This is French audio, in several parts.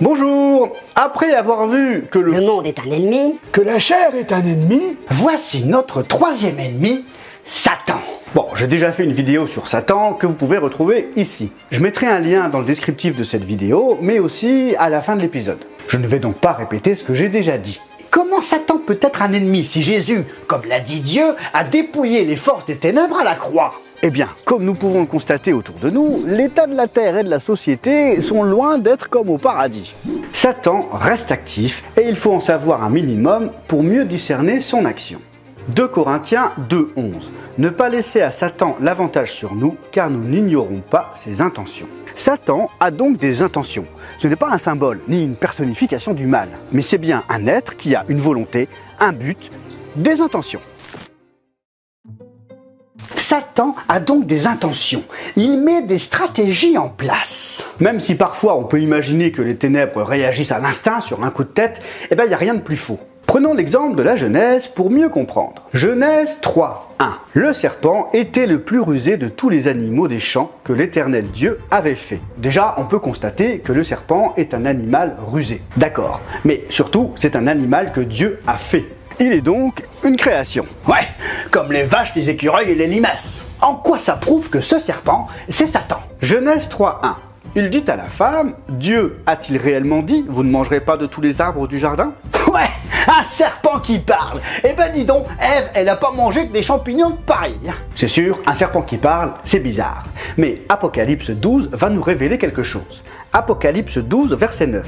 Bonjour Après avoir vu que Le le... monde est un ennemi. Que la chair est un ennemi Voici notre troisième ennemi, Satan. Bon, j'ai déjà fait une vidéo sur Satan que vous pouvez retrouver ici. Je mettrai un lien dans le descriptif de cette vidéo, mais aussi à la fin de l'épisode. Je ne vais donc pas répéter ce que j'ai déjà dit. Comment Satan peut être un ennemi si Jésus, comme l'a dit Dieu, a dépouillé les forces des ténèbres à la croix? Eh bien, comme nous pouvons le constater autour de nous, l'état de la terre et de la société sont loin d'être comme au paradis. Satan reste actif et il faut en savoir un minimum pour mieux discerner son action. 2 Corinthiens 2.11 Ne pas laisser à Satan l'avantage sur nous, car nous n'ignorons pas ses intentions. Satan a donc des intentions. Ce n'est pas un symbole, ni une personnification du mal, mais c'est bien un être qui a une volonté, un but, des intentions. Satan a donc des intentions. Il met des stratégies en place. Même si parfois on peut imaginer que les ténèbres réagissent à l'instinct sur un coup de tête, eh bien il n'y a rien de plus faux. Prenons l'exemple de la Genèse pour mieux comprendre. Genèse 3, 1. Le serpent était le plus rusé de tous les animaux des champs que l'Éternel Dieu avait fait. Déjà, on peut constater que le serpent est un animal rusé. D'accord. Mais surtout, c'est un animal que Dieu a fait. Il est donc une création. Ouais, comme les vaches, les écureuils et les limaces. En quoi ça prouve que ce serpent, c'est Satan Genèse 3.1. Il dit à la femme, Dieu a-t-il réellement dit, vous ne mangerez pas de tous les arbres du jardin? Ouais, un serpent qui parle Eh ben dis donc, Ève, elle a pas mangé que des champignons de pareil C'est sûr, un serpent qui parle, c'est bizarre. Mais Apocalypse 12 va nous révéler quelque chose. Apocalypse 12, verset 9.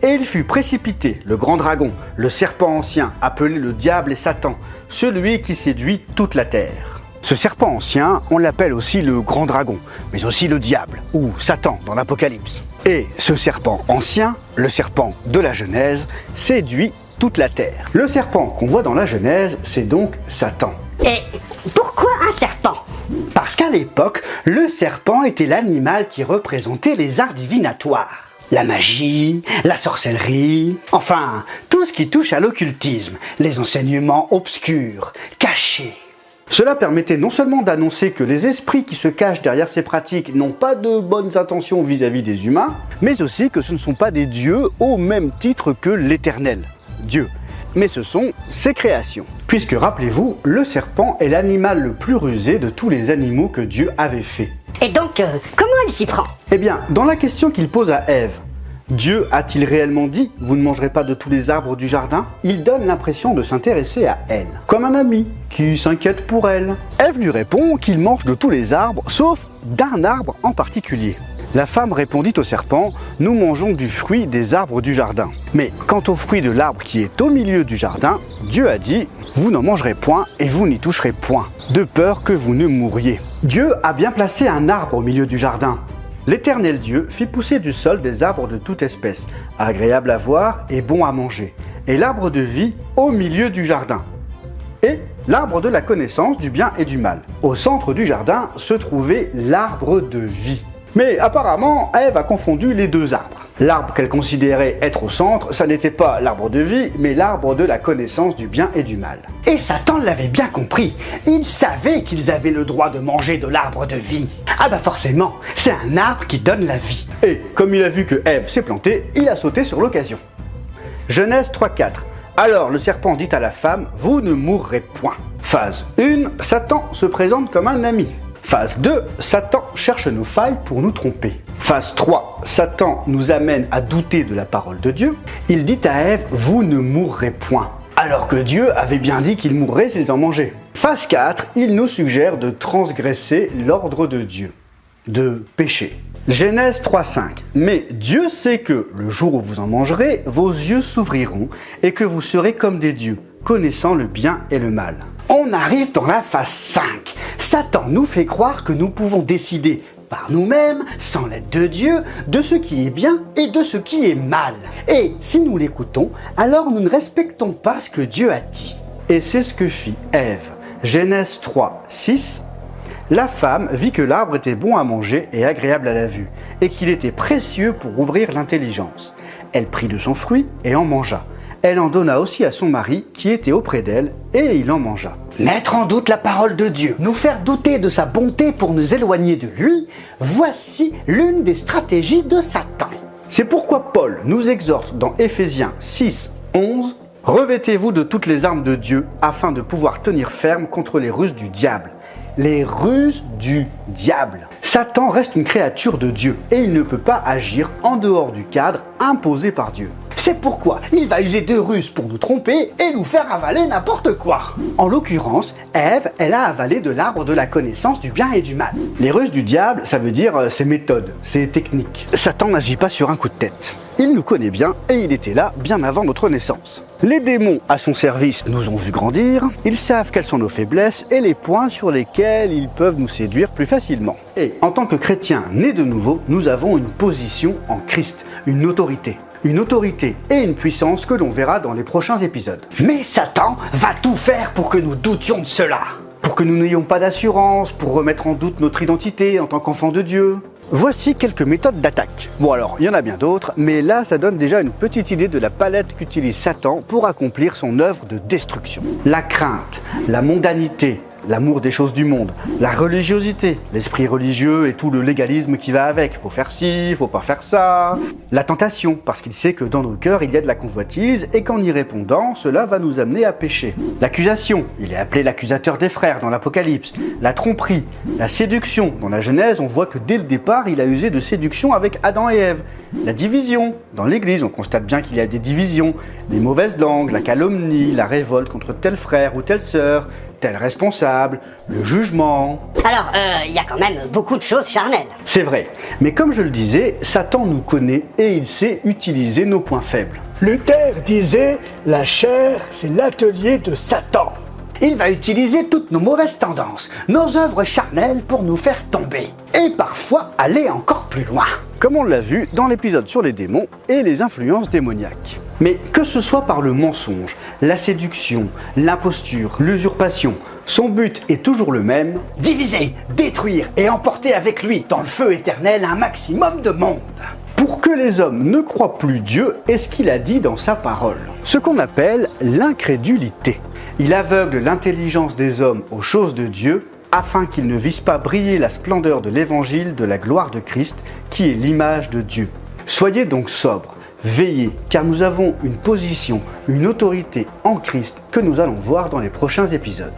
Et il fut précipité, le grand dragon, le serpent ancien, appelé le diable et Satan, celui qui séduit toute la terre. Ce serpent ancien, on l'appelle aussi le grand dragon, mais aussi le diable, ou Satan dans l'Apocalypse. Et ce serpent ancien, le serpent de la Genèse, séduit toute la terre. Le serpent qu'on voit dans la Genèse, c'est donc Satan. Et pourquoi un serpent? Parce qu'à l'époque, le serpent était l'animal qui représentait les arts divinatoires. La magie, la sorcellerie, enfin, tout ce qui touche à l'occultisme, les enseignements obscurs, cachés. Cela permettait non seulement d'annoncer que les esprits qui se cachent derrière ces pratiques n'ont pas de bonnes intentions vis-à-vis des humains, mais aussi que ce ne sont pas des dieux au même titre que l'Éternel, Dieu. Mais ce sont ses créations. Puisque rappelez-vous, le serpent est l'animal le plus rusé de tous les animaux que Dieu avait fait. Et donc, euh, comment il s'y prend Eh bien, dans la question qu'il pose à Ève, Dieu a-t-il réellement dit Vous ne mangerez pas de tous les arbres du jardin? Il donne l'impression de s'intéresser à elle, comme un ami qui s'inquiète pour elle. Ève lui répond qu'il mange de tous les arbres, sauf d'un arbre en particulier. La femme répondit au serpent Nous mangeons du fruit des arbres du jardin. Mais quant au fruit de l'arbre qui est au milieu du jardin, Dieu a dit Vous n'en mangerez point et vous n'y toucherez point, de peur que vous ne mouriez. Dieu a bien placé un arbre au milieu du jardin. L'Éternel Dieu fit pousser du sol des arbres de toute espèce, agréables à voir et bons à manger, et l'arbre de vie au milieu du jardin, et l'arbre de la connaissance du bien et du mal. Au centre du jardin se trouvait l'arbre de vie. Mais apparemment, Ève a confondu les deux arbres. L'arbre qu'elle considérait être au centre, ça n'était pas l'arbre de vie, mais l'arbre de la connaissance du bien et du mal. Et Satan l'avait bien compris. Il savait qu'ils avaient le droit de manger de l'arbre de vie. Ah bah forcément, c'est un arbre qui donne la vie. Et comme il a vu que Ève s'est plantée, il a sauté sur l'occasion. Genèse 3.4 Alors le serpent dit à la femme, vous ne mourrez point. Phase 1, Satan se présente comme un ami. Phase 2, Satan cherche nos failles pour nous tromper. Phase 3, Satan nous amène à douter de la parole de Dieu. Il dit à Ève, vous ne mourrez point. Alors que Dieu avait bien dit qu'ils mourraient s'ils en mangeaient. Phase 4, il nous suggère de transgresser l'ordre de Dieu, de pécher. Genèse 3.5 Mais Dieu sait que le jour où vous en mangerez, vos yeux s'ouvriront et que vous serez comme des dieux, connaissant le bien et le mal. On arrive dans la phase 5. Satan nous fait croire que nous pouvons décider par nous-mêmes, sans l'aide de Dieu, de ce qui est bien et de ce qui est mal. Et si nous l'écoutons, alors nous ne respectons pas ce que Dieu a dit. Et c'est ce que fit Ève. Genèse 3, 6. La femme vit que l'arbre était bon à manger et agréable à la vue, et qu'il était précieux pour ouvrir l'intelligence. Elle prit de son fruit et en mangea. Elle en donna aussi à son mari qui était auprès d'elle, et il en mangea. Mettre en doute la parole de Dieu, nous faire douter de sa bonté pour nous éloigner de lui, voici l'une des stratégies de Satan. C'est pourquoi Paul nous exhorte dans Éphésiens 6, 11 Revêtez-vous de toutes les armes de Dieu afin de pouvoir tenir ferme contre les ruses du diable. Les ruses du diable. Satan reste une créature de Dieu et il ne peut pas agir en dehors du cadre imposé par Dieu. C'est pourquoi il va user de ruses pour nous tromper et nous faire avaler n'importe quoi. En l'occurrence, Ève, elle a avalé de l'arbre de la connaissance du bien et du mal. Les ruses du diable, ça veut dire euh, ses méthodes, ses techniques. Satan n'agit pas sur un coup de tête. Il nous connaît bien et il était là bien avant notre naissance. Les démons à son service nous ont vu grandir, ils savent quelles sont nos faiblesses et les points sur lesquels ils peuvent nous séduire plus facilement. Et en tant que chrétiens nés de nouveau, nous avons une position en Christ, une autorité une autorité et une puissance que l'on verra dans les prochains épisodes. Mais Satan va tout faire pour que nous doutions de cela. Pour que nous n'ayons pas d'assurance, pour remettre en doute notre identité en tant qu'enfant de Dieu. Voici quelques méthodes d'attaque. Bon alors, il y en a bien d'autres, mais là ça donne déjà une petite idée de la palette qu'utilise Satan pour accomplir son œuvre de destruction. La crainte, la mondanité, l'amour des choses du monde, la religiosité, l'esprit religieux et tout le légalisme qui va avec. Faut faire ci, faut pas faire ça. La tentation, parce qu'il sait que dans nos cœurs il y a de la convoitise et qu'en y répondant, cela va nous amener à pécher. L'accusation, il est appelé l'accusateur des frères dans l'Apocalypse. La tromperie, la séduction. Dans la Genèse, on voit que dès le départ, il a usé de séduction avec Adam et Ève. La division. Dans l'Église, on constate bien qu'il y a des divisions. Les mauvaises langues, la calomnie, la révolte contre tel frère ou telle sœur, tel responsable, le jugement? Alors, euh, il y a quand même beaucoup de choses charnelles. C'est vrai, mais comme je le disais, Satan nous connaît et il sait utiliser nos points faibles. Luther disait La chair, c'est l'atelier de Satan. Il va utiliser toutes nos mauvaises tendances, nos œuvres charnelles pour nous faire tomber. Et parfois aller encore plus loin. Comme on l'a vu dans l'épisode sur les démons et les influences démoniaques. Mais que ce soit par le mensonge, la séduction, l'imposture, l'usurpation, son but est toujours le même, diviser, détruire et emporter avec lui dans le feu éternel un maximum de monde. Pour que les hommes ne croient plus Dieu est ce qu'il a dit dans sa parole. Ce qu'on appelle l'incrédulité. Il aveugle l'intelligence des hommes aux choses de Dieu afin qu'ils ne visent pas briller la splendeur de l'évangile de la gloire de Christ qui est l'image de Dieu. Soyez donc sobres, veillez, car nous avons une position, une autorité en Christ que nous allons voir dans les prochains épisodes.